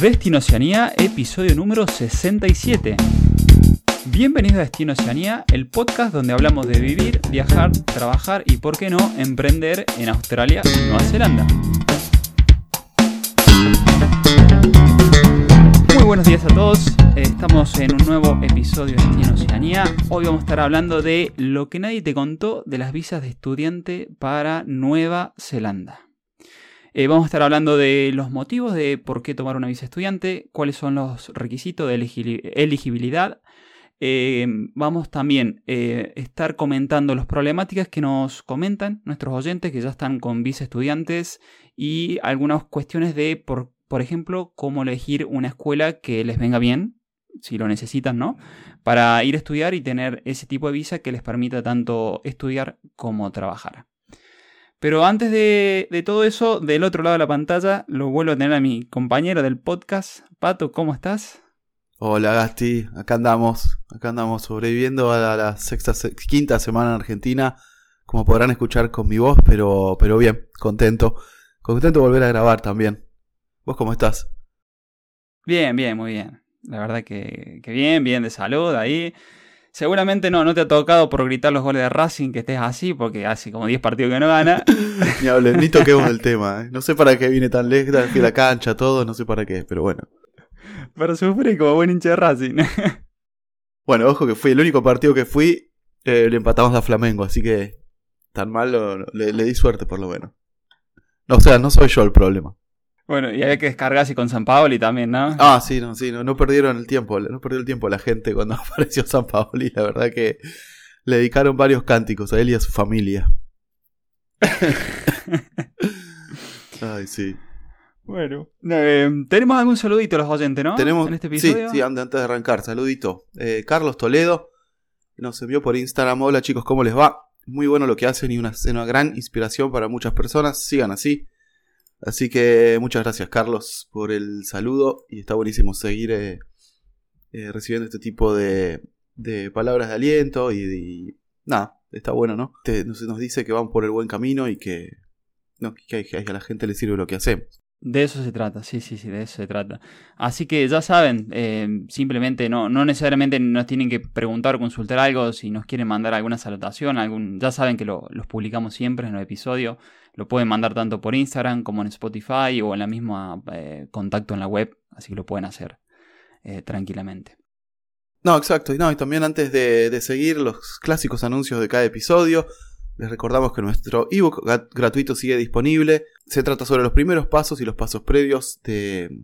Destino Oceanía, episodio número 67. Bienvenidos a Destino Oceanía, el podcast donde hablamos de vivir, viajar, trabajar y, por qué no, emprender en Australia y Nueva Zelanda. Muy buenos días a todos, estamos en un nuevo episodio de Destino Oceanía. Hoy vamos a estar hablando de lo que nadie te contó de las visas de estudiante para Nueva Zelanda. Eh, vamos a estar hablando de los motivos de por qué tomar una visa estudiante, cuáles son los requisitos de elegibilidad. Eh, vamos también a eh, estar comentando las problemáticas que nos comentan nuestros oyentes que ya están con visa estudiantes y algunas cuestiones de, por, por ejemplo, cómo elegir una escuela que les venga bien, si lo necesitan, ¿no? Para ir a estudiar y tener ese tipo de visa que les permita tanto estudiar como trabajar. Pero antes de, todo eso, del otro lado de la pantalla, lo vuelvo a tener a mi compañero del podcast. Pato, ¿cómo estás? Hola Gasti, acá andamos, acá andamos sobreviviendo a la, sexta, quinta semana en Argentina, como podrán escuchar con mi voz, pero, pero bien, contento, contento de volver a grabar también. ¿Vos cómo estás? Bien, bien, muy bien. La verdad que, que bien, bien de salud ahí. Seguramente no, no te ha tocado por gritar los goles de Racing que estés así, porque hace como 10 partidos que no gana. ni hables, ni toquemos el tema. ¿eh? No sé para qué viene tan lejos, fui la cancha, todo, no sé para qué, pero bueno. Pero sufrí como buen hincha de Racing. bueno, ojo que fui el único partido que fui, eh, le empatamos a Flamengo, así que tan mal le, le, di suerte por lo menos. No, o sea, no soy yo el problema. Bueno, y había que descargarse con San Paoli también, ¿no? Ah, sí, no, sí, no, no perdieron el tiempo, no perdió el tiempo la gente cuando apareció San Paoli, la verdad que le dedicaron varios cánticos a él y a su familia. Ay, sí. Bueno, eh, tenemos algún saludito a los oyentes, ¿no? Tenemos, en este episodio. Sí, sí, antes de arrancar, saludito. Eh, Carlos Toledo nos envió por Instagram. Hola chicos, ¿cómo les va? Muy bueno lo que hacen y una, una gran inspiración para muchas personas. Sigan así. Así que muchas gracias Carlos por el saludo y está buenísimo seguir eh, eh, recibiendo este tipo de, palabras de aliento y, nada, está bueno, ¿no? nos, dice que van por el buen camino y que, a la gente le sirve lo que hacemos. De eso se trata, sí, sí, sí, de eso se trata. Así que ya saben, eh, simplemente no, no necesariamente nos tienen que preguntar o consultar algo, si nos quieren mandar alguna salutación, algún, ya saben que lo, los publicamos siempre en el episodio, lo pueden mandar tanto por Instagram como en Spotify o en la misma eh, contacto en la web, así que lo pueden hacer eh, tranquilamente. No, exacto, y, no, y también antes de seguir los clásicos anuncios de cada episodio, les recordamos que nuestro ebook gratuito sigue disponible. Se trata sobre los primeros pasos y los pasos previos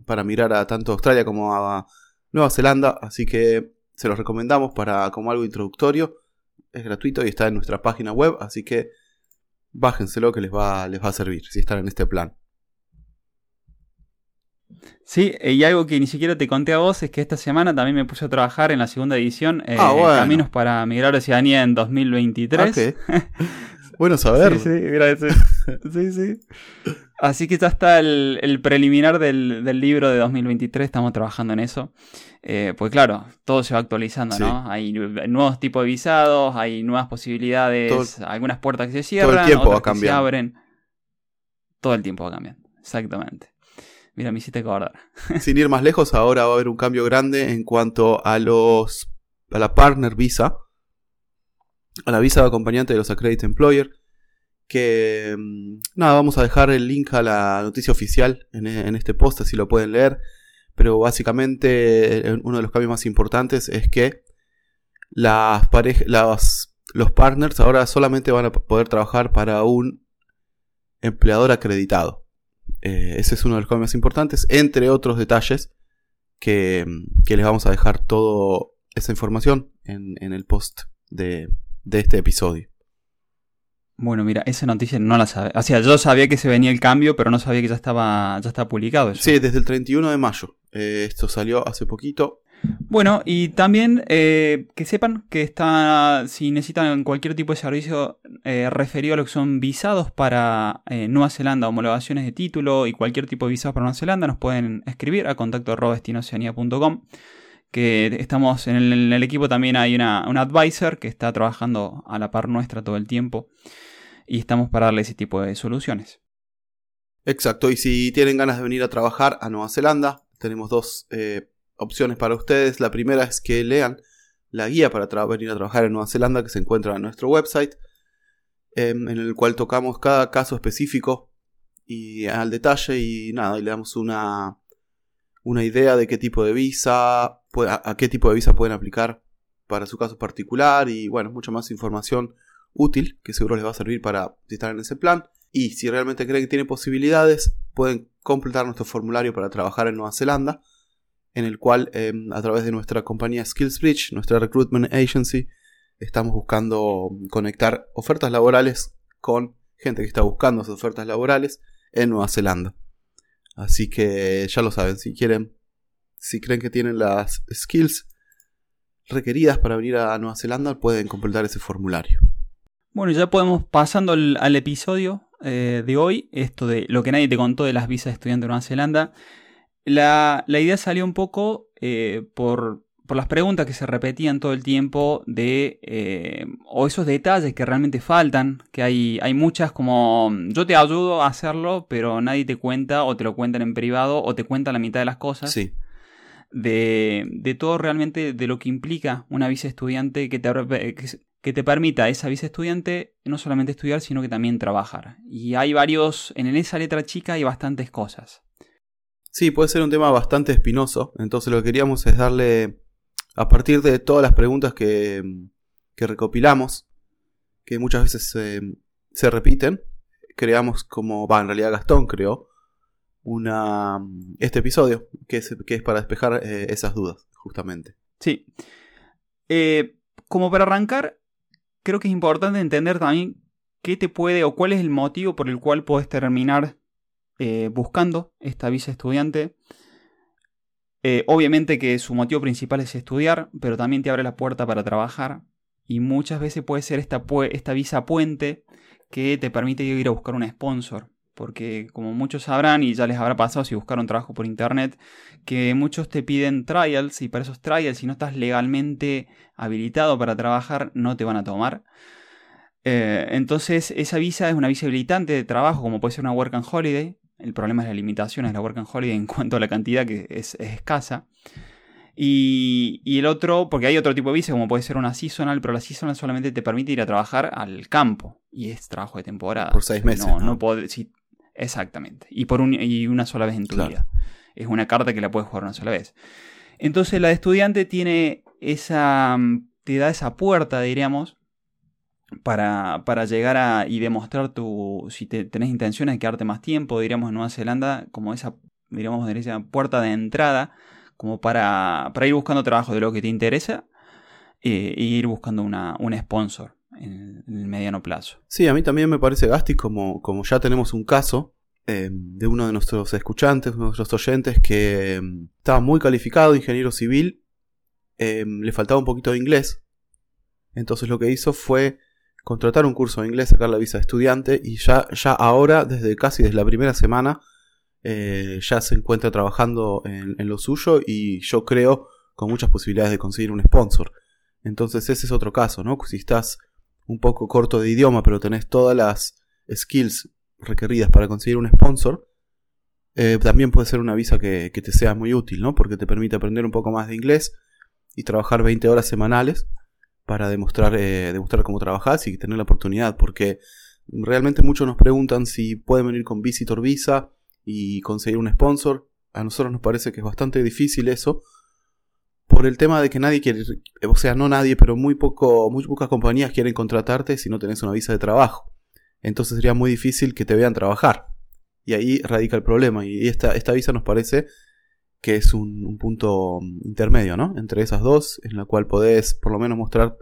para mirar a tanto Australia como a Nueva Zelanda, así que se los recomendamos para como algo introductorio. Es gratuito y está en nuestra página web, así que bájenselo que les va, les va a servir si están en este plan. Sí, y algo que ni siquiera te conté a vos es que esta semana también me puse a trabajar en la segunda edición, eh, ah, Caminos para Migrar a Oceanía en 2023. Bueno saber. Sí, sí, sí, sí. Así que ya está el, preliminar del, libro de 2023, estamos trabajando en eso. Eh, pues claro, todo se va actualizando, ¿no? Hay nuevos tipos de visados, hay nuevas posibilidades, algunas puertas que se cierran, todo el tiempo otras va que se abren. Todo el tiempo va cambiando, exactamente. Mira, me hiciste acordar. Sin ir más lejos, ahora va a haber un cambio grande en cuanto a los a la partner visa a la visa de acompañante de los Accredited Employer. Que mm, nada, vamos a dejar el link a la noticia oficial en, este post, así lo pueden leer. Pero básicamente uno de los cambios más importantes es que las los partners ahora solamente van a poder trabajar para un empleador acreditado. Eh, ese es uno de los cambios más importantes, entre otros detalles que, que les vamos a dejar toda esa información en, en el post de, de este episodio. Bueno, mira, esa noticia no la sabía. O sea, yo sabía que se venía el cambio, pero no sabía que ya estaba, ya estaba publicado eso. Sí, desde el 31 de mayo. Eh, esto salió hace poquito. Bueno, y también eh, que sepan que está, si necesitan cualquier tipo de servicio eh, referido a lo que son visados para Nueva Zelanda, homologaciones de título y cualquier tipo de visados para Nueva Zelanda, nos pueden escribir a contacto que estamos en el, equipo también hay una, un advisor que está trabajando a la par nuestra todo el tiempo y estamos para darle ese tipo de soluciones. Exacto, y si tienen ganas de venir a trabajar a Nueva Zelanda, tenemos dos eh, opciones para ustedes. La primera es que lean la guía para venir a trabajar en Nueva Zelanda que se encuentra en nuestro website, em, en el cual tocamos cada caso específico y al detalle y nada, y le damos una, una idea de qué tipo de visa, a, qué tipo de visa pueden aplicar para su caso particular y bueno, mucha más información útil que seguro les va a servir para estar en ese plan. Y si realmente creen que tiene posibilidades, pueden completar nuestro formulario para trabajar en Nueva Zelanda, en el cual em, a través de nuestra compañía SkillsBridge, nuestra recruitment agency, estamos buscando conectar ofertas laborales con gente que está buscando esas ofertas laborales en Nueva Zelanda. Así que ya lo saben, si quieren, si creen que tienen las skills requeridas para venir a Nueva Zelanda, pueden completar ese formulario. Bueno, ya podemos pasando al, episodio eh, de hoy, esto de lo que nadie te contó de las visas de estudiante de Nueva Zelanda. La, idea salió un poco eh, por por las preguntas que se repetían todo el tiempo de eh, o esos detalles que realmente faltan, que hay, hay muchas como yo te ayudo a hacerlo, pero nadie te cuenta o te lo cuentan en privado o te cuentan la mitad de las cosas. Sí. De, de todo realmente de lo que implica una visa estudiante que te, que te permita esa visa estudiante no solamente estudiar, sino que también trabajar. Y hay varios, en esa letra chica hay bastantes cosas. Sí, puede ser un tema bastante espinoso, entonces lo que queríamos es darle a partir de todas las preguntas que, recopilamos, que muchas veces se repiten, creamos como, va, en realidad Gastón creó una, este episodio, que es, que es para despejar eh, esas dudas, justamente. Sí. Eh, como para arrancar, creo que es importante entender también qué te puede o cuál es el motivo por el cual puedes terminar eh, buscando esta visa estudiante. Eh, obviamente que su motivo principal es estudiar, pero también te abre la puerta para trabajar. Y muchas veces puede ser esta, esta visa puente que te permite ir a buscar un sponsor. Porque como muchos sabrán y ya les habrá pasado si buscaron trabajo por internet, que muchos te piden trials y para esos trials si no estás legalmente habilitado para trabajar no te van a tomar. Eh, entonces esa visa es una visa habilitante de trabajo como puede ser una work and holiday el problema es la limitación, es la work and holiday en cuanto a la cantidad que es, escasa. Y, el otro, porque hay otro tipo de visa, como puede ser una seasonal, pero la seasonal solamente te permite ir a trabajar al campo. Y es trabajo de temporada. Por seis meses. No, no, exactamente. Y, por y una sola vez en tu vida. Es una carta que la puedes jugar una sola vez. Entonces la de estudiante tiene esa. te da esa puerta, diríamos, para, para, llegar a y demostrar tu si te, tenés intenciones de quedarte más tiempo, diríamos en Nueva Zelanda, como esa, diríamos, esa puerta de entrada, como para, para ir buscando trabajo de lo que te interesa eh, e ir buscando una, un sponsor en, el mediano plazo. Sí, a mí también me parece, Gasti, como, como ya tenemos un caso eh, de uno de nuestros escuchantes, uno de nuestros oyentes, que mm, estaba muy calificado, ingeniero civil, eh, le faltaba un poquito de inglés. Entonces lo que hizo fue contratar un curso de inglés, sacar la visa de estudiante y ya, ya ahora, desde casi desde la primera semana, eh, ya se encuentra trabajando en, lo suyo y yo creo con muchas posibilidades de conseguir un sponsor. Entonces ese es otro caso, ¿no? Si estás un poco corto de idioma pero tenés todas las skills requeridas para conseguir un sponsor, eh, también puede ser una visa que, que, te sea muy útil, ¿no? Porque te permite aprender un poco más de inglés y trabajar 20 horas semanales para demostrar, eh, demostrar cómo trabajas y tener la oportunidad, porque realmente muchos nos preguntan si pueden venir con Visitor Visa y conseguir un sponsor. A nosotros nos parece que es bastante difícil eso, por el tema de que nadie quiere, o sea, no nadie, pero muy, poco, muy pocas compañías quieren contratarte si no tenés una visa de trabajo. Entonces sería muy difícil que te vean trabajar. Y ahí radica el problema. Y esta, esta visa nos parece que es un, punto intermedio, ¿no? Entre esas dos, en la cual podés por lo menos mostrar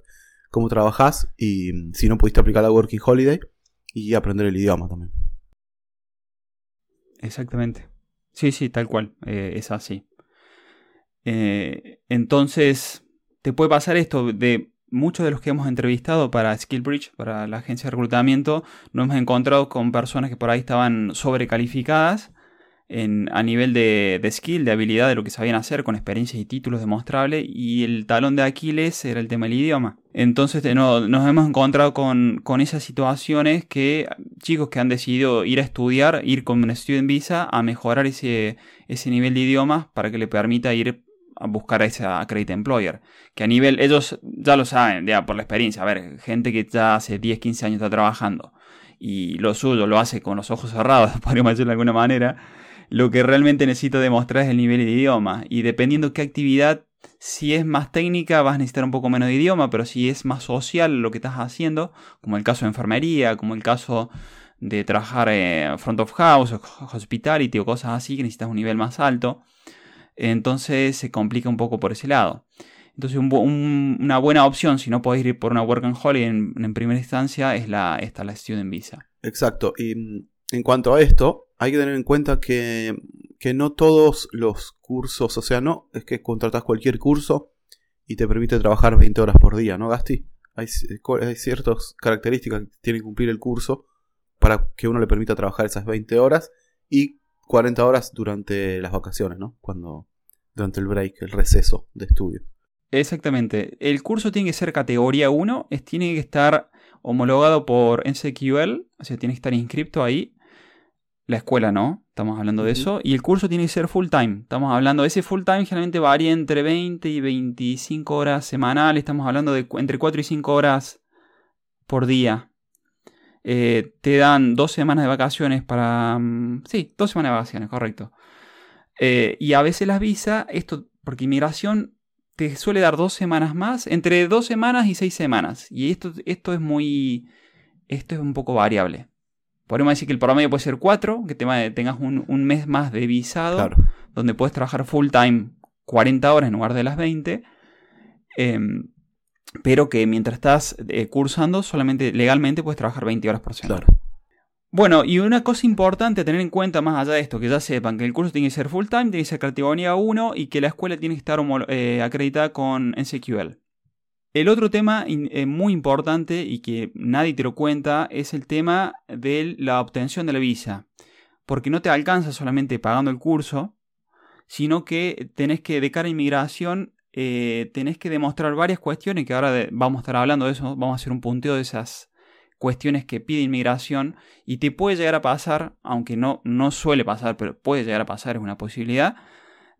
cómo trabajás y mm, si no pudiste aplicar la Working Holiday y aprender el idioma también. Exactamente. Sí, sí, tal cual. Eh, es así. Eh, entonces, te puede pasar esto de muchos de los que hemos entrevistado para SkillBridge, para la agencia de reclutamiento, nos hemos encontrado con personas que por ahí estaban sobrecalificadas a nivel de, skill, de habilidad, de lo que sabían hacer, con experiencias y títulos demostrables, y el talón de Aquiles era el tema del idioma. Entonces nos hemos encontrado con, esas situaciones que chicos que han decidido ir a estudiar, ir con una student visa, a mejorar ese, ese nivel de idiomas para que le permita ir a buscar a ese accredited employer. Que a nivel, ellos ya lo saben, ya por la experiencia. A ver, gente que ya hace 10, 15 años está trabajando y lo suyo lo hace con los ojos cerrados, podríamos decirlo de alguna manera lo que realmente necesito demostrar es el nivel de idioma. Y dependiendo qué actividad, si es más técnica, vas a necesitar un poco menos de idioma, pero si es más social lo que estás haciendo, como el caso de enfermería, como el caso de trabajar en front of house, hospitality o cosas así, que necesitas un nivel más alto, entonces se complica un poco por ese lado. Entonces una buena opción, si no podés ir por una work and holiday en, en primera instancia, es la, esta, la student visa. Exacto. En cuanto a esto, hay que tener en cuenta que, no todos los cursos, o sea, no es que contratas cualquier curso y te permite trabajar 20 horas por día, ¿no, Gasti? Hay, ciertas características que tiene que cumplir el curso para que uno le permita trabajar esas 20 horas y 40 horas durante las vacaciones, ¿no? Cuando durante el break, el receso de estudio. Exactamente. El curso tiene que ser categoría 1, es, tiene que estar homologado por NCQL, o sea, tiene que estar inscrito ahí la escuela no, estamos hablando de eso. Y el curso tiene que ser full time. Estamos hablando ese full time, generalmente varía entre 20 y 25 horas semanales. Estamos hablando de entre 4 y 5 horas por día. Eh, te dan dos semanas de vacaciones para... Mm, sí, dos semanas de vacaciones, correcto. Eh, y a veces las visas, esto, porque inmigración te suele dar dos semanas más, entre dos semanas y seis semanas. Y esto, esto es muy... Esto es un poco variable. Podríamos decir que el promedio puede ser 4, que tengas un, mes más de visado, donde puedes trabajar full time 40 horas en lugar de las 20, em, pero que mientras estás eh, cursando, solamente legalmente puedes trabajar 20 horas por semana. Bueno, y una cosa importante a tener en cuenta más allá de esto, que ya sepan que el curso tiene que ser full time, tiene que ser categoría 1 y que la escuela tiene que estar eh, acreditada con NCQL. El otro tema eh, muy importante y que nadie te lo cuenta es el tema de la obtención de la visa. Porque no te alcanza solamente pagando el curso, sino que tenés que, de cara a inmigración, eh, tenés que demostrar varias cuestiones, que ahora vamos a estar hablando de eso, vamos a hacer un punteo de esas cuestiones que pide inmigración y te puede llegar a pasar, aunque no, no suele pasar, pero puede llegar a pasar, es una posibilidad,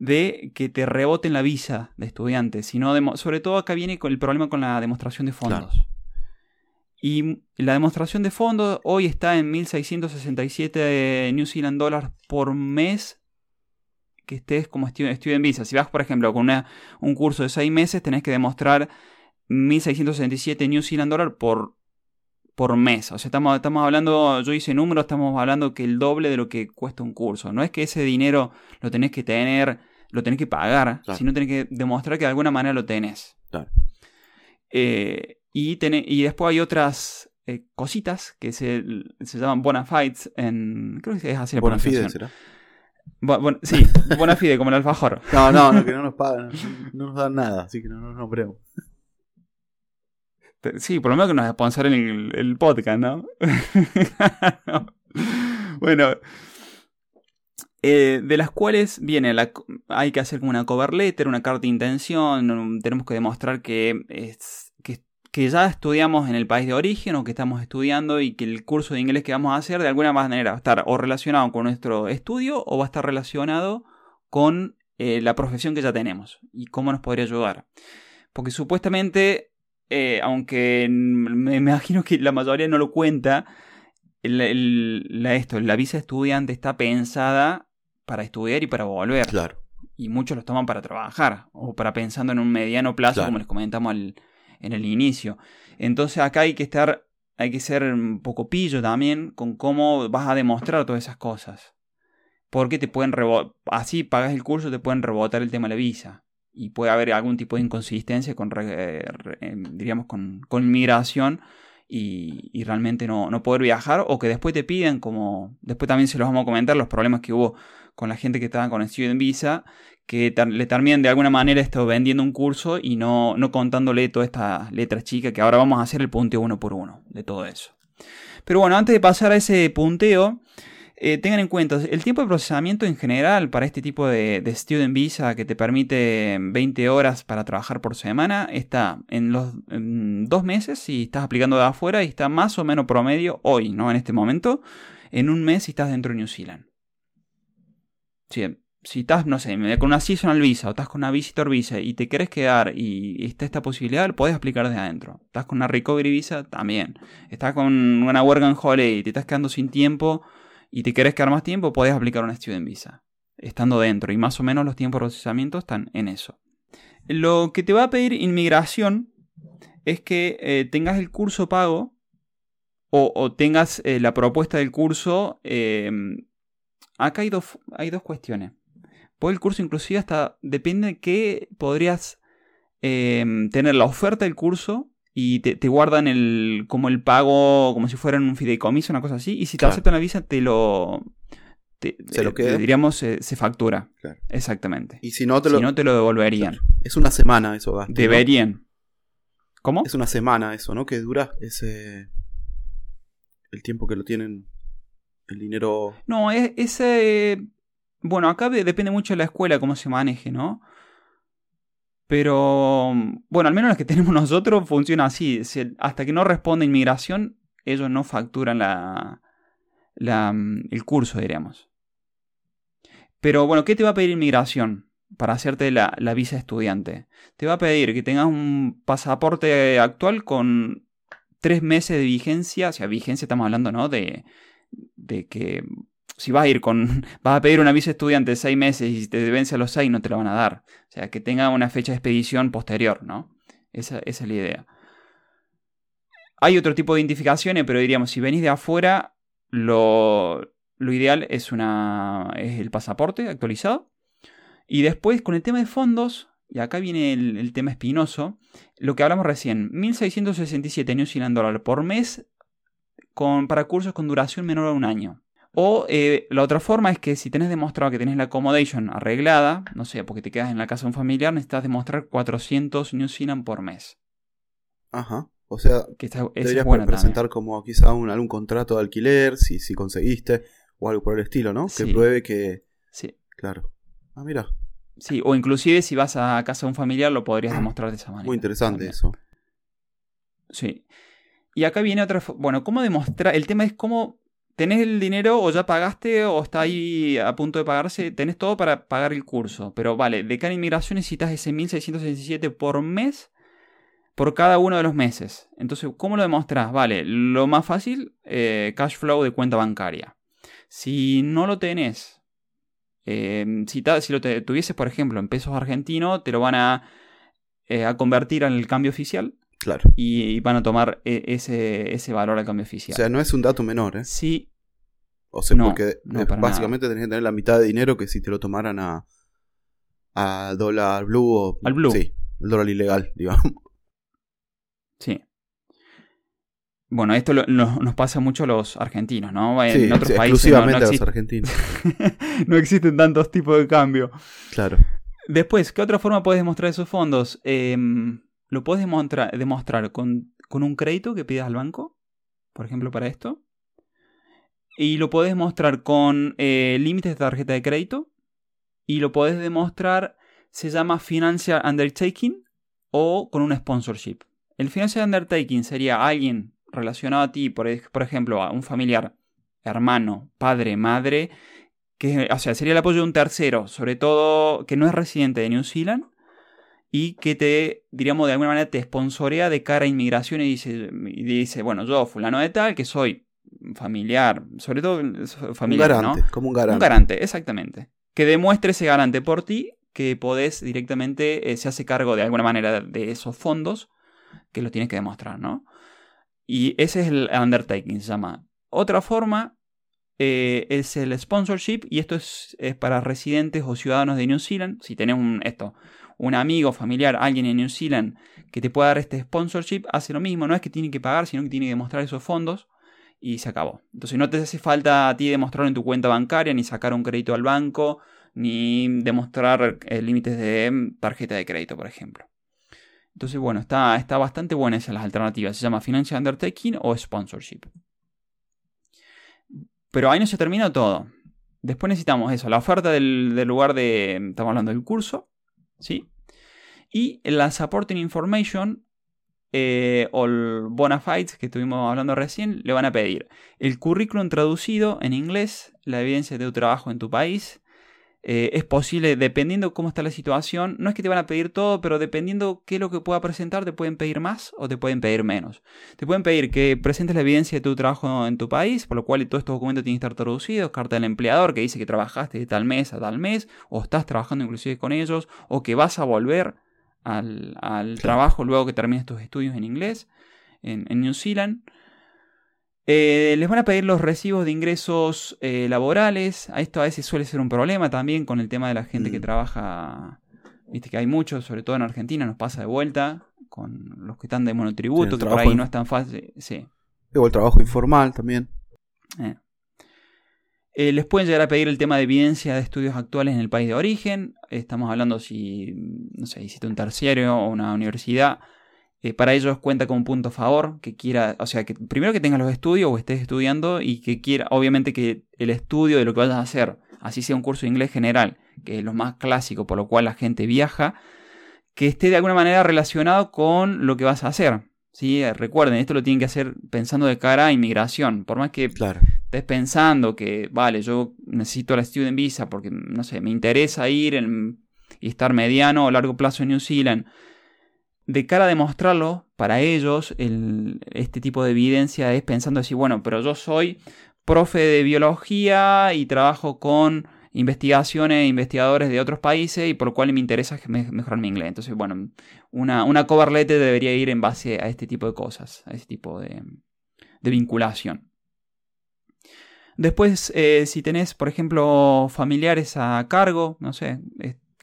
de que te reboten la visa de estudiante, sino sobre todo acá viene con el problema con la demostración de fondos. Y la demostración de fondos hoy está en 1.667 New Zealand dólares por mes que estés como student visa. Si vas, por ejemplo, con un curso de 6 meses, tenés que demostrar 1.667 New Zealand dólares por, por mes. O sea, estamos, estamos hablando, yo hice números, estamos hablando que el doble de lo que cuesta un curso. No es que ese dinero lo tenés que tener lo tenés que pagar, sino tenés que demostrar que de alguna manera lo tenés. Eh, y, y después hay otras eh, cositas que se, llaman bona fides en... Creo que es así la bona fide, ¿será? sí, bona fide, como el alfajor. No, no, no, que no nos pagan, no nos dan nada, así que no nos nombremos. Sí, por lo menos que nos sponsoren el, el podcast, ¿no? bueno, eh, de las cuales viene la, hay que hacer como una cover letter, una carta de intención, tenemos que demostrar que, es, que, que, ya estudiamos en el país de origen o que estamos estudiando y que el curso de inglés que vamos a hacer de alguna manera va a estar o relacionado con nuestro estudio o va a estar relacionado con eh, la profesión que ya tenemos y cómo nos podría ayudar. Porque supuestamente, eh, aunque me imagino que la mayoría no lo cuenta, la, esto, la visa estudiante está pensada para estudiar y para volver. Claro. Y muchos los toman para trabajar o para pensando en un mediano plazo, como les comentamos en el inicio. Entonces acá hay que estar, hay que ser un poco pillo también con cómo vas a demostrar todas esas cosas. Porque te pueden rebotar, así pagas el curso, te pueden rebotar el tema de la visa. Y puede haber algún tipo de inconsistencia con, eh, diríamos, con, con migración y, realmente no, no, poder viajar o que después te piden, como después también se los vamos a comentar, los problemas que hubo con la gente que estaba con Student Visa, que le terminan de alguna manera esto vendiendo un curso y no, no contándole todas estas letras chicas, que ahora vamos a hacer el punteo uno por uno de todo eso. Pero bueno, antes de pasar a ese punteo, eh, tengan en cuenta, el tiempo de procesamiento en general para este tipo de, de, Student Visa que te permite 20 horas para trabajar por semana está en los dos meses si estás aplicando de afuera y está más o menos promedio hoy, ¿no? En este momento, en un mes si estás dentro de New Zealand. Sí, si estás, no sé, con una seasonal visa o estás con una visitor visa y te quieres quedar y está esta posibilidad, puedes aplicar desde adentro. Estás con una recovery visa, también. Estás con una work and holiday y te estás quedando sin tiempo y te quieres quedar más tiempo, puedes aplicar una student visa. Estando dentro y más o menos los tiempos de procesamiento están en eso. Lo que te va a pedir inmigración es que eh, tengas el curso pago o, tengas eh, la propuesta del curso. Eh, acá hay dos, hay dos cuestiones el curso inclusive hasta depende de que podrías em, tener la oferta del curso y te, guardan el como el pago como si fuera un fideicomiso, una cosa así. Y si te aceptan la visa, te lo... se lo eh, queda. diríamos, se factura. Exactamente. Y si no, te lo, no, te lo devolverían. Es una semana eso, gasto, Deberían. ¿Cómo? Es una semana eso, ¿no? Que dura ese... El tiempo que lo tienen el dinero. No, es, ese bueno, acá depende mucho de la escuela cómo se maneje, ¿no? Pero, bueno, al menos las que tenemos nosotros funciona así. hasta que no responde inmigración, ellos no facturan la, el curso, diríamos. Pero bueno, ¿qué te va a pedir inmigración para hacerte la, la visa estudiante? Te va a pedir que tengas un pasaporte actual con tres meses de vigencia. O sea, vigencia estamos hablando, ¿no? De, de que si vas a ir con, vas a pedir una visa estudiante de seis meses y si te vence a los seis no te la van a dar. O sea, que tenga una fecha de expedición posterior, ¿no? Esa, es la idea. Hay otro tipo de identificaciones, pero diríamos, si venís de afuera, lo, ideal es, una, es el pasaporte actualizado. Y después, con el tema de fondos, y acá viene el, tema espinoso, lo que hablamos recién, 1.667 New Zealand dólares por mes con, para cursos con duración menor a un año. O eh, la otra forma es que si tenés demostrado que tenés la accommodation arreglada, no sé, porque te quedas en la casa de un familiar, necesitas demostrar 400 New Zealand por mes. Ajá. O sea, que deberías presentar como quizá un, algún contrato de alquiler, si, si conseguiste, o algo por el estilo, ¿no? Que pruebe que... Sí. Claro. Ah, mira. Sí, o inclusive si vas a casa de un familiar lo podrías demostrar de esa manera. Muy interesante eso. Sí. Y acá viene otra... Bueno, ¿cómo demostrar? El tema es cómo tenés el dinero o ya pagaste o está ahí a punto de pagarse, tenés todo para pagar el curso. Pero vale, de cada inmigración necesitas ese 1667 por mes por cada uno de los meses. Entonces, ¿cómo lo demostrás? Vale, lo más fácil, eh, cash flow de cuenta bancaria. Si no lo tenés, eh, si, si, lo tuvieses, por ejemplo, en pesos argentinos, te lo van a, eh, a convertir en el cambio oficial. Claro. Y, van a tomar e, ese, ese, valor al cambio oficial. O sea, no es un dato menor, ¿eh? Sí. O sea, porque básicamente tenés que tener la mitad de dinero que si te lo tomaran a, a dólar blue o... Al blue. Sí, el dólar ilegal, digamos. Sí. Bueno, esto nos pasa mucho a los argentinos, ¿no? En otros países. Exclusivamente a los argentinos. no existen tantos tipos de cambio. Claro. Después, ¿qué otra forma puedes demostrar esos fondos? Eh, lo puedes demostrar, con, un crédito que pidas al banco, por ejemplo, para esto. Y lo puedes demostrar con eh, límites de tarjeta de crédito. Y lo puedes demostrar, se llama Financial Undertaking o con un sponsorship. El Financial Undertaking sería alguien relacionado a ti, por, por ejemplo, a un familiar, hermano, padre, madre, que, o sea, sería el apoyo de un tercero, sobre todo que no es residente de New Zealand, y que te, diríamos, de alguna manera te sponsorea de cara a inmigración y dice, y dice bueno, yo, fulano de tal, que soy familiar, sobre todo familiar, un garante, como un garante. Un garante, exactamente. Que demuestre ese garante por ti, que podés directamente, eh, se hace cargo de alguna manera de esos fondos, que lo tienes que demostrar, ¿no? Y ese es el undertaking, se llama. Otra forma eh, es el sponsorship, y esto es, es, para residentes o ciudadanos de New Zealand. Si tenés un, esto, un amigo, familiar, alguien en New Zealand que te pueda dar este sponsorship, hace lo mismo. No es que tiene que pagar, sino que tiene que demostrar esos fondos y se acabó. Entonces no te hace falta a ti demostrar en tu cuenta bancaria, ni sacar un crédito al banco, ni demostrar eh, límites de tarjeta de crédito, por ejemplo. Entonces, bueno, está, está bastante buena esas las alternativas. Se llama Financial Undertaking o Sponsorship. Pero ahí no se termina todo. Después necesitamos eso, la oferta del, lugar de, estamos hablando del curso, ¿sí? Y la supporting information eh, o el bona fides que estuvimos hablando recién, le van a pedir el currículum traducido en inglés, la evidencia de tu trabajo en tu país, eh, es posible, dependiendo cómo está la situación, no es que te van a pedir todo, pero dependiendo qué es lo que pueda presentar, te pueden pedir más o te pueden pedir menos. Te pueden pedir que presentes la evidencia de tu trabajo en tu país, por lo cual todos estos documentos tienen que estar traducidos, carta del empleador que dice que trabajaste de tal mes a tal mes, o estás trabajando inclusive con ellos, o que vas a volver al, trabajo luego que termines tus estudios en inglés en, en New Zealand. Eh, les van a pedir los recibos de ingresos eh, laborales. A esto a veces suele ser un problema también con el tema de la gente que mm. trabaja. Viste que hay muchos, sobre todo en Argentina, nos pasa de vuelta con los que están de monotributo, que por ahí no es tan fácil. Sí. el trabajo informal también. Eh. les pueden llegar a pedir el tema de evidencia de estudios actuales en el país de origen. Estamos hablando si, no sé, hiciste un terciario o una universidad eh, para ellos cuenta con un punto a favor, que quiera, o sea, que primero que tengas los estudios o estés estudiando y que quiera, obviamente que el estudio de lo que vayas a hacer, así sea un curso de inglés general, que es lo más clásico por lo cual la gente viaja, que esté de alguna manera relacionado con lo que vas a hacer. ¿sí? Eh, recuerden, esto lo tienen que hacer pensando de cara a inmigración. Por más que estés pensando que, vale, yo necesito la Student Visa porque, no sé, me interesa ir y estar mediano o largo plazo en New Zealand de cara a demostrarlo, para ellos, este tipo de evidencia es pensando así, bueno, pero yo soy profe de biología y trabajo con investigaciones e investigadores de otros países y por lo cual me interesa mejorar mi inglés. Entonces, bueno, una, una cover letter debería ir en base a este tipo de cosas, a este tipo de, vinculación. Después, eh, si tenés, por ejemplo, familiares a cargo, no sé,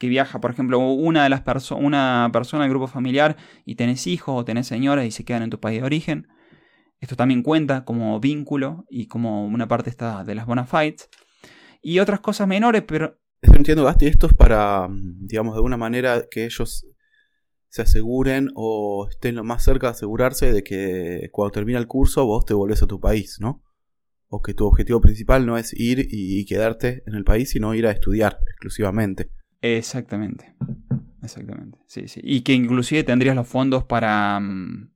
que viaja, por ejemplo, una de las una persona del grupo familiar y tenés hijos o tenés señoras y se quedan en tu país de origen. Esto también cuenta como vínculo y como una parte está de las bona fides. Y otras cosas menores, pero... Eso entiendo, Gasti, esto es para, digamos, de alguna manera que ellos se aseguren o estén lo más cerca de asegurarse de que cuando termina el curso vos te volvés a tu país, ¿no? O que tu objetivo principal no es ir y quedarte en el país, sino ir a estudiar exclusivamente. Exactamente. Exactamente. Sí, sí. Y que inclusive tendrías los fondos para, mm,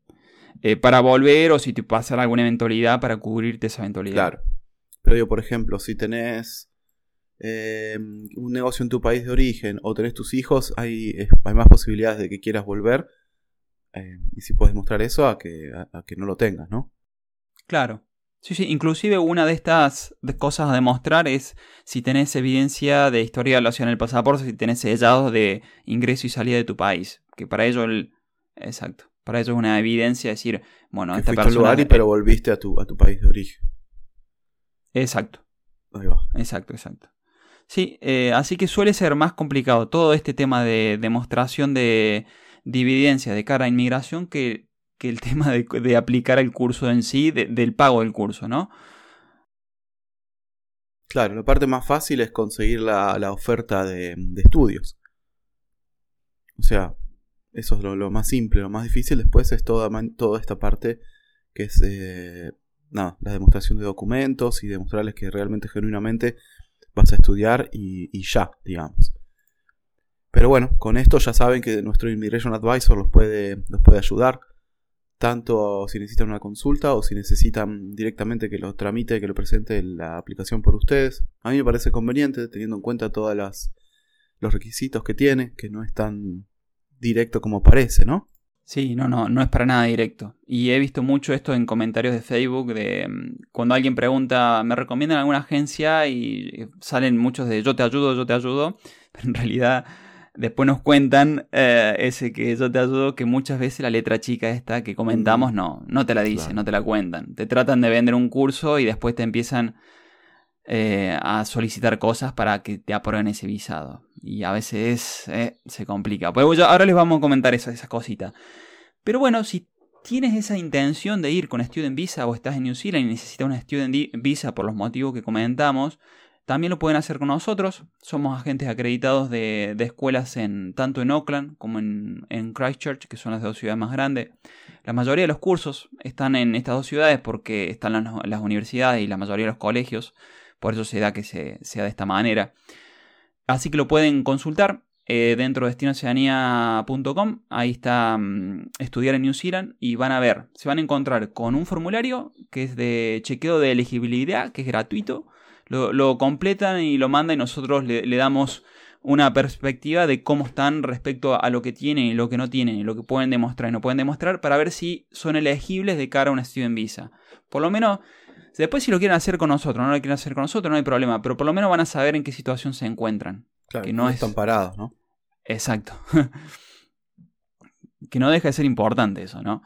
eh, para volver o si te pasa alguna eventualidad para cubrirte esa eventualidad. Claro. Pero yo, por ejemplo, si tenés eh, un negocio en tu país de origen o tenés tus hijos, hay, hay más posibilidades de que quieras volver. Eh, y si puedes mostrar eso a que, a que no lo tengas, ¿no? Claro. Sí, sí, inclusive una de estas cosas a demostrar es si tenés evidencia de historia de en el pasaporte, si tenés sellados de ingreso y salida de tu país. Que para ello el... Exacto. Para ello es una evidencia decir, bueno, esta persona... lugar y pero volviste a tu, a tu país de origen. Exacto. Ahí va. Exacto, exacto. Sí, eh, así que suele ser más complicado todo este tema de demostración de, de evidencia de cara a inmigración que que el tema de, aplicar el curso en sí, del pago del curso, ¿no? Claro, la parte más fácil es conseguir la, oferta de, estudios. O sea, eso es lo, más simple, lo más difícil después es toda, esta parte que es eh, la demostración de documentos y demostrarles que realmente, genuinamente vas a estudiar y, ya, digamos. Pero bueno, con esto ya saben que nuestro Immigration Advisor los puede ayudar tanto si necesitan una consulta o si necesitan directamente que lo tramite, que lo presente la aplicación por ustedes. A mí me parece conveniente, teniendo en cuenta todos los requisitos que tiene, que no es tan directo como parece, ¿no? Sí, no, no, no es para nada directo. Y he visto mucho esto en comentarios de Facebook, de mm, cuando alguien pregunta, ¿me recomiendan alguna agencia? Y salen muchos de yo te ayudo, yo te ayudo. Pero en realidad Después nos cuentan eh, ese que yo te ayudo, que muchas veces la letra chica esta que comentamos no, no te la dicen, no te la cuentan. Te tratan de vender un curso y después te empiezan eh, a solicitar cosas para que te aprueben ese visado. Y a veces eh, se complica. Pues ahora les vamos a comentar esas, esas cositas. Pero bueno, si tienes esa intención de ir con Student Visa o estás en New Zealand y necesitas una Student Visa por los motivos que comentamos, También lo pueden hacer con nosotros. Somos agentes acreditados de, escuelas en, tanto en Oakland como en, Christchurch, que son las dos ciudades más grandes. La mayoría de los cursos están en estas dos ciudades porque están las, universidades y la mayoría de los colegios. Por eso se da que se, sea de esta manera. Así que lo pueden consultar eh, dentro de destinoceanía.com. Ahí está mm, estudiar en New Zealand y van a ver, se van a encontrar con un formulario que es de chequeo de elegibilidad, que es gratuito. Lo, completan y lo mandan y nosotros le, damos una perspectiva de cómo están respecto a lo que tienen y lo que no tienen y lo que pueden demostrar y no pueden demostrar para ver si son elegibles de cara a una student visa. Por lo menos, después si lo quieren hacer con nosotros, no lo quieren hacer con nosotros, no hay problema, pero por lo menos van a saber en qué situación se encuentran. Claro, que no, están parados, ¿no? Exacto. que no deja de ser importante eso, ¿no?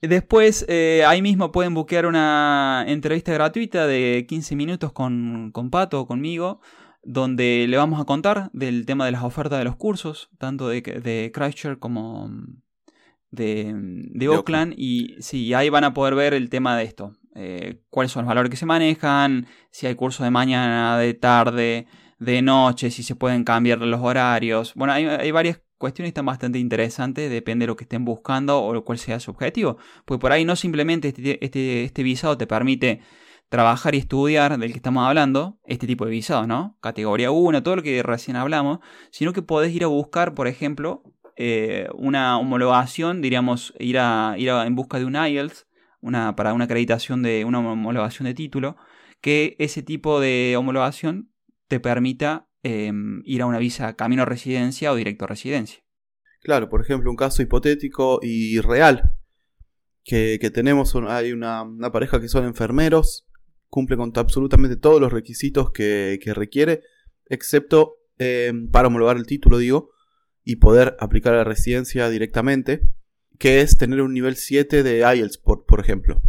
Después, eh, ahí mismo pueden buscar una entrevista gratuita de 15 minutos con, con Pato o conmigo, donde le vamos a contar del tema de las ofertas de los cursos, tanto de, de Christchurch como de, de, Oakland. Y sí, ahí van a poder ver el tema de esto. Eh, cuáles son los valores que se manejan, si hay curso de mañana, de tarde, de noche, si se pueden cambiar los horarios. Bueno, hay, varias cuestiones están bastante interesantes, depende de lo que estén buscando o cuál sea su objetivo. Pues por ahí no simplemente este, este, este, visado te permite trabajar y estudiar del que estamos hablando, este tipo de visado, ¿no? Categoría 1, todo lo que recién hablamos, sino que podés ir a buscar, por ejemplo, eh, una homologación, diríamos, ir, a, ir en busca de un IELTS, una, para una acreditación de una homologación de título, que ese tipo de homologación te permita em, ir a una visa camino residencia o directo residencia. Claro, por ejemplo, un caso hipotético y real que, tenemos, hay una, pareja que son enfermeros, cumple con absolutamente todos los requisitos que, requiere, excepto em, para homologar el título, digo, y poder aplicar a la residencia directamente, que es tener un nivel 7 de IELTS, por, por ejemplo.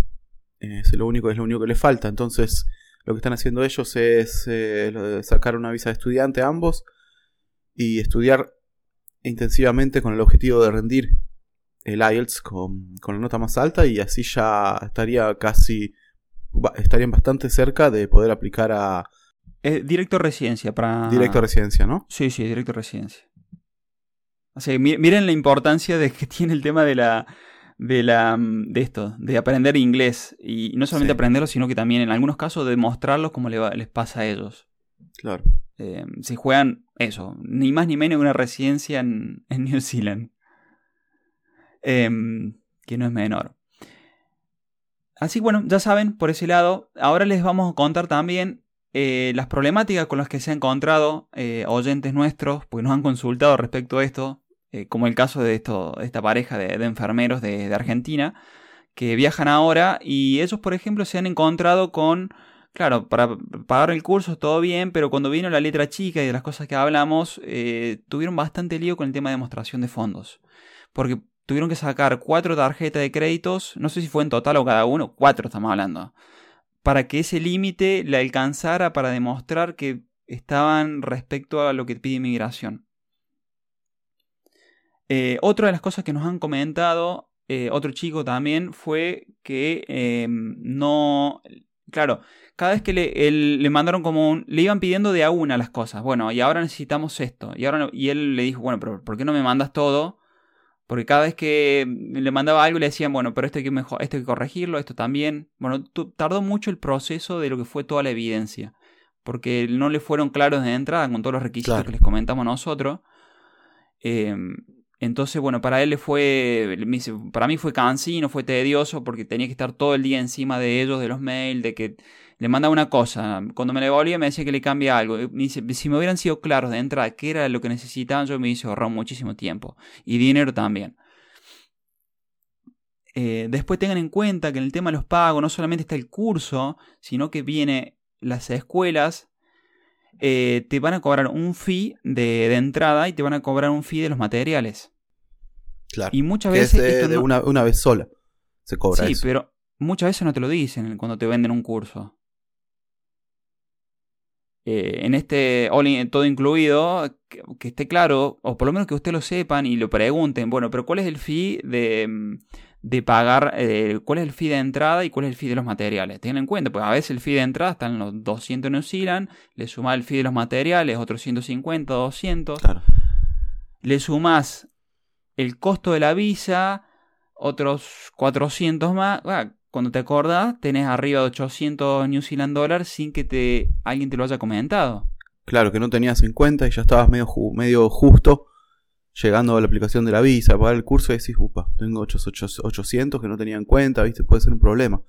Es lo único, es lo único que le falta. Entonces, lo que están haciendo ellos es eh, sacar una visa de estudiante ambos y estudiar intensivamente con el objetivo de rendir el IELTS con, la nota más alta y así ya estaría casi estarían bastante cerca de poder aplicar a eh, directo residencia para directo residencia, ¿no? Sí, sí, directo residencia. O sea, miren la importancia de que tiene el tema de la de, la, mm, de esto, de aprender inglés. Y no solamente aprenderlo, sino que también en algunos casos demostrarlo como les pasa a ellos. Claro. Eh, se juegan eso, ni más ni menos una residencia en, New Zealand. Em, que no es menor. Así bueno, ya saben, por ese lado, ahora les vamos a contar también eh, las problemáticas con las que se han encontrado eh, oyentes nuestros, pues nos han consultado respecto a esto, eh, como el caso de, esta pareja de, enfermeros de, Argentina, que viajan ahora y ellos, por ejemplo, se han encontrado con, claro, para pagar el curso todo bien, pero cuando vino la letra chica y de las cosas que hablamos, eh, tuvieron bastante lío con el tema de demostración de fondos. Porque tuvieron que sacar cuatro tarjetas de créditos, no sé si fue en total o cada uno, cuatro estamos hablando, para que ese límite le alcanzara para demostrar que estaban respecto a lo que pide inmigración. Eh, otra de las cosas que nos han comentado, eh, otro chico también, fue que em, no. Claro, cada vez que le, le mandaron como un. Le iban pidiendo de a una las cosas. Bueno, y ahora necesitamos esto. Y, ahora, y él le dijo, bueno, pero ¿por qué no me mandas todo? Porque cada vez que le mandaba algo le decían, bueno, pero esto hay que, mejor, esto hay que corregirlo, esto también. Bueno, tardó mucho el proceso de lo que fue toda la evidencia. Porque no le fueron claros de entrada con todos los requisitos que les comentamos nosotros. Eh, entonces, bueno, para él fue, para mí fue cansino, fue tedioso porque tenía que estar todo el día encima de ellos, de los mails, de que le mandaba una cosa, cuando me le volvía me decía que le cambia algo. Me dice, si me hubieran sido claros de entrada qué era lo que necesitaban, yo me hice ahorrar muchísimo tiempo y dinero también. Eh, después tengan en cuenta que en el tema de los pagos no solamente está el curso, sino que viene las escuelas eh, te van a cobrar un fee de, entrada y te van a cobrar un fee de los materiales. Claro. Y muchas veces. de, una, vez sola se cobra. Sí, pero muchas veces no te lo dicen cuando te venden un curso. Eh, en este todo incluido, que, esté claro, o por lo menos que ustedes lo sepan y lo pregunten, bueno, pero ¿cuál es el fee de, de pagar eh, cuál es el fee de entrada y cuál es el fee de los materiales. Ten en cuenta, pues a veces el fee de entrada está en los 200 New Zealand, le sumas el fee de los materiales, otros 150, 200. Le sumas el costo de la visa, otros 400 más. cuando te acordás, tenés arriba de 800 New Zealand dólares sin que te, alguien te lo haya comentado. Claro, que no tenías en cuenta y ya estabas medio, medio justo llegando a la aplicación de la visa, pagar el curso y decís, upa, tengo 800 que no tenía en cuenta, ¿viste? Puede ser un problema.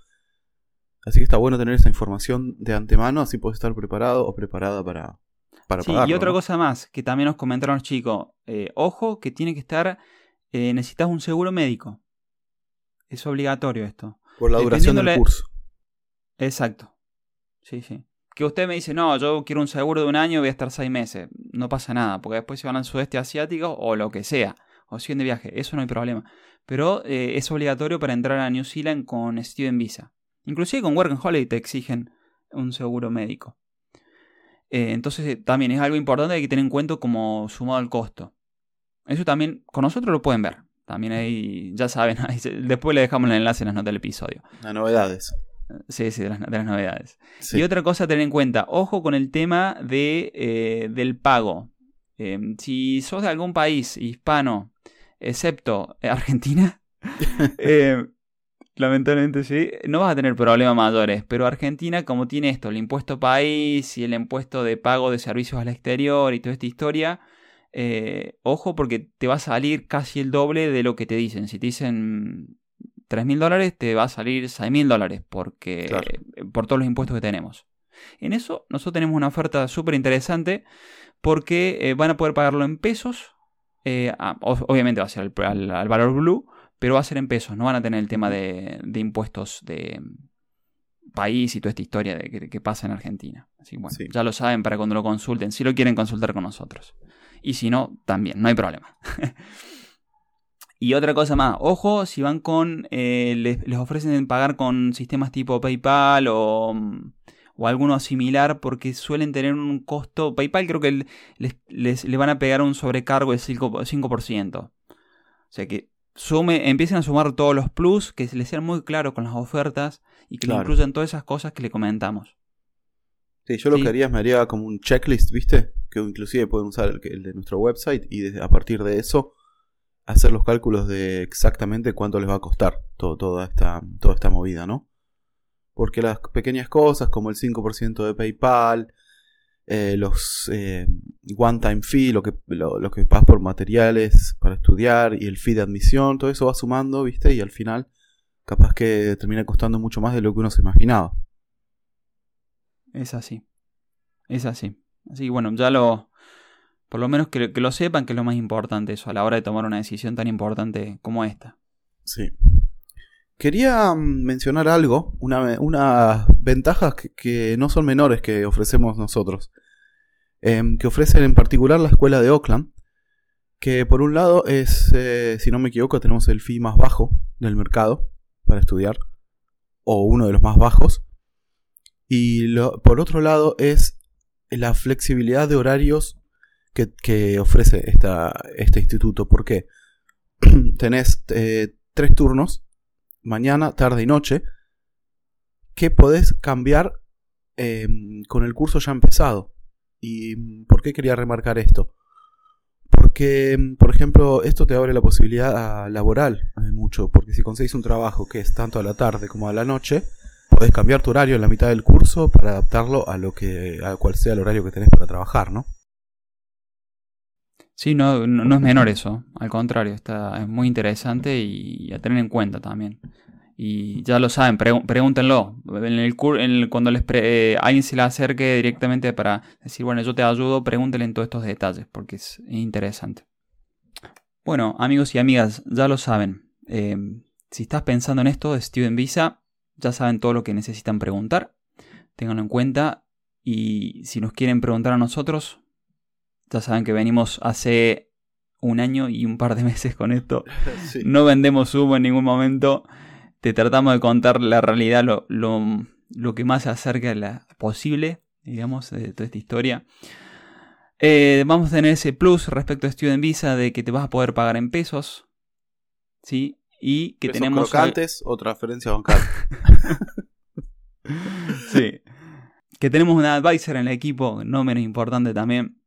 Así que está bueno tener esa información de antemano, así puedes estar preparado o preparada para, para sí, Y otra cosa más, que también nos comentaron los chicos, eh, ojo que tiene que estar, eh, necesitas un seguro médico. Es obligatorio esto. Por la duración del curso. Exacto. Sí, sí que usted me dice, no, yo quiero un seguro de un año, voy a estar seis meses. No pasa nada, porque después se van al sudeste asiático o lo que sea, o siguen de viaje, eso no hay problema. Pero eh, es obligatorio para entrar a New Zealand con Student Visa. Inclusive con Work and Holiday te exigen un seguro médico. Eh, entonces eh, también es algo importante que hay que tener en cuenta como sumado al costo. Eso también con nosotros lo pueden ver. También ahí, ya saben, después le dejamos el enlace en las notas del episodio. Las novedades. Sí, sí, de las, novedades. Y otra cosa a tener en cuenta, ojo con el tema de, eh, del pago. Em, si sos de algún país hispano, excepto Argentina, em, lamentablemente sí, no vas a tener problemas mayores. Pero Argentina, como tiene esto, el impuesto país y el impuesto de pago de servicios al exterior y toda esta historia, eh, ojo porque te va a salir casi el doble de lo que te dicen. Si te dicen 3 mil dólares te va a salir 6 mil dólares porque, por todos los impuestos que tenemos. En eso nosotros tenemos una oferta súper interesante porque eh, van a poder pagarlo en pesos. Eh, obviamente va a ser al, valor blue, pero va a ser en pesos. No van a tener el tema de, impuestos de país y toda esta historia de que, pasa en Argentina. Así que bueno, ya lo saben para cuando lo consulten, si lo quieren consultar con nosotros. Y si no, también, no hay problema. Y otra cosa más, ojo si van con, eh, les, ofrecen pagar con sistemas tipo PayPal o, o alguno similar porque suelen tener un costo, PayPal creo que les, les, van a pegar un sobrecargo del 5%. O sea que sume, empiecen a sumar todos los plus, que les sean muy claros con las ofertas y que incluyan todas esas cosas que le comentamos. Sí, yo lo que haría es me haría como un checklist, ¿viste? Que inclusive pueden usar el, el de nuestro website y a partir de eso hacer los cálculos de exactamente cuánto les va a costar toda, esta, toda esta movida, ¿no? Porque las pequeñas cosas como el 5% de PayPal, eh, los eh, one-time fee, lo que, lo, que por materiales para estudiar y el fee de admisión, todo eso va sumando, ¿viste? Y al final capaz que termina costando mucho más de lo que uno se imaginaba. Es así. Es así. Así que bueno, ya lo, por lo menos que, lo sepan, que es lo más importante eso, a la hora de tomar una decisión tan importante como esta. Sí. Quería mm, mencionar algo, unas ventajas que, no son menores que ofrecemos nosotros, em, que ofrecen en particular la escuela de Oakland, que por un lado es, eh, si no me equivoco, tenemos el fee más bajo del mercado para estudiar, o uno de los más bajos, y por otro lado es la flexibilidad de horarios que, ofrece esta, este instituto. Porque tenés eh, tres turnos, mañana, tarde y noche, que podés cambiar em, con el curso ya empezado. ¿Y por qué quería remarcar esto? Porque, em, por ejemplo, esto te abre la posibilidad laboral eh, mucho, porque si conseguís un trabajo que es tanto a la tarde como a la noche, podés cambiar tu horario en la mitad del curso para adaptarlo a lo que, a cual sea el horario que tenés para trabajar, ¿no? Sí, no, no, es menor eso, al contrario, está, es muy interesante y, a tener en cuenta también. Y ya lo saben, pregúntenlo. En el, en cuando les eh, alguien se le acerque directamente para decir, bueno, yo te ayudo, pregúntenle en todos estos detalles, porque es interesante. Bueno, amigos y amigas, ya lo saben. Eh, si estás pensando en esto de Student Visa, ya saben todo lo que necesitan preguntar. Ténganlo en cuenta. Y si nos quieren preguntar a nosotros, ya saben que venimos hace un año y un par de meses con esto. No vendemos humo en ningún momento. Te tratamos de contar la realidad lo, lo, que más se acerca a la posible, digamos, de toda esta historia. Eh, vamos a tener ese plus respecto a Student Visa de que te vas a poder pagar en pesos. ¿sí? y que Quesos tenemos... crocantes o transferencia bancaria. sí. Que tenemos un advisor en el equipo, no menos importante también.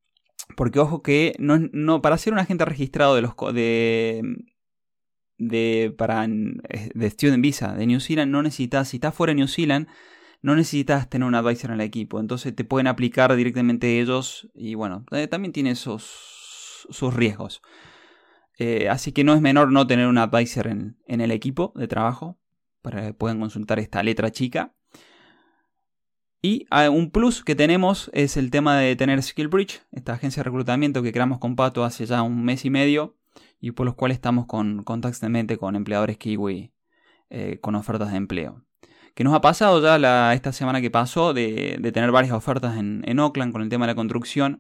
Porque ojo que no, no para ser un agente registrado de los de de para de student visa de New Zealand no necesitas si estás fuera de New Zealand no necesitas tener un advisor en el equipo. Entonces te pueden aplicar directamente ellos y bueno eh, también tiene sus sus riesgos. Eh, así que no es menor no tener un advisor en, en el equipo de trabajo para que puedan consultar esta letra chica y ah, un plus que tenemos es el tema de tener SkillBridge, esta agencia de reclutamiento que creamos con Pato hace ya un mes y medio y por los cuales estamos con, constantemente con empleadores kiwi eh, con ofertas de empleo. Que nos ha pasado ya esta semana que pasó de, de tener varias ofertas en, en, Oakland con el tema de la construcción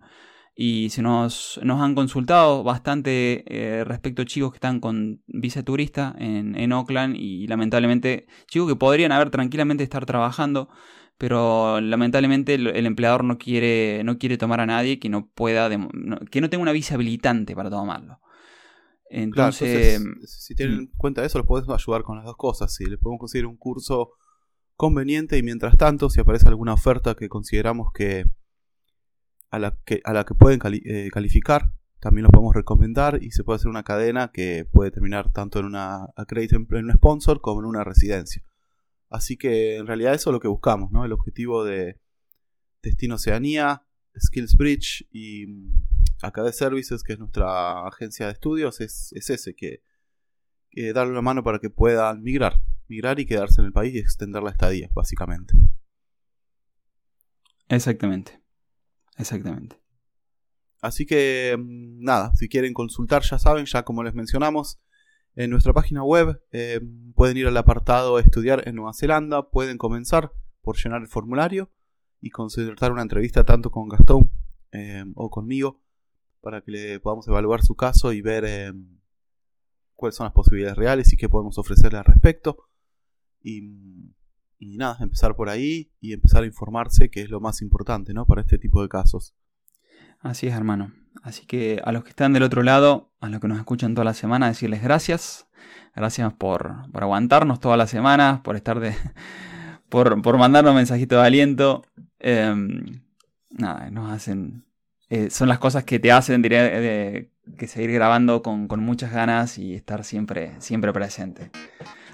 y se nos, nos han consultado bastante eh, respecto a chicos que están con visa turista en, en Oakland y lamentablemente chicos que podrían haber tranquilamente estar trabajando pero lamentablemente el, el, empleador no quiere, no quiere tomar a nadie que no pueda, no, que no tenga una visa habilitante para tomarlo. Entonces, claro, entonces si tienen en cuenta eso, los podemos ayudar con las dos cosas. Si les podemos conseguir un curso conveniente y mientras tanto, si aparece alguna oferta que consideramos que a la que, a la que pueden cali eh, calificar, también los podemos recomendar y se puede hacer una cadena que puede terminar tanto en una acredit en un sponsor como en una residencia. Así que en realidad eso es lo que buscamos, ¿no? El objetivo de Destino Oceanía, Skills Bridge y AKD Services, que es nuestra agencia de estudios, es, es ese, que, que, darle una mano para que puedan migrar, migrar y quedarse en el país y extender la estadía, básicamente. Exactamente, exactamente. Así que nada, si quieren consultar ya saben, ya como les mencionamos, en nuestra página web eh, pueden ir al apartado Estudiar en Nueva Zelanda, pueden comenzar por llenar el formulario y concertar una entrevista tanto con Gastón eh, o conmigo para que le podamos evaluar su caso y ver eh, cuáles son las posibilidades reales y qué podemos ofrecerle al respecto. Y, y, nada, empezar por ahí y empezar a informarse, que es lo más importante ¿no? para este tipo de casos. Así es, hermano. Así que a los que están del otro lado, a los que nos escuchan toda la semana, decirles gracias. Gracias por, por aguantarnos toda la semana, por estar de. por, por mandarnos mensajitos de aliento. Eh, nada, nos hacen. Eh, son las cosas que te hacen diré, de, que seguir grabando con, con, muchas ganas y estar siempre, siempre presente.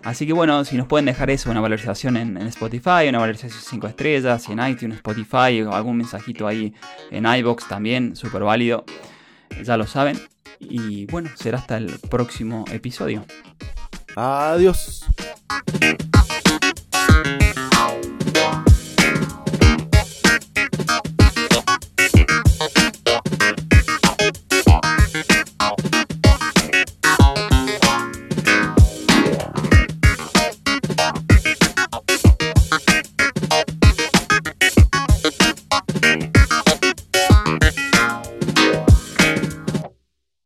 Así que bueno, si nos pueden dejar eso, una valorización en, Spotify, una valorización 5 estrellas, en iTunes, Spotify, o algún mensajito ahí en iBox también, súper válido. Ya lo saben. Y bueno, será hasta el próximo episodio. Adiós.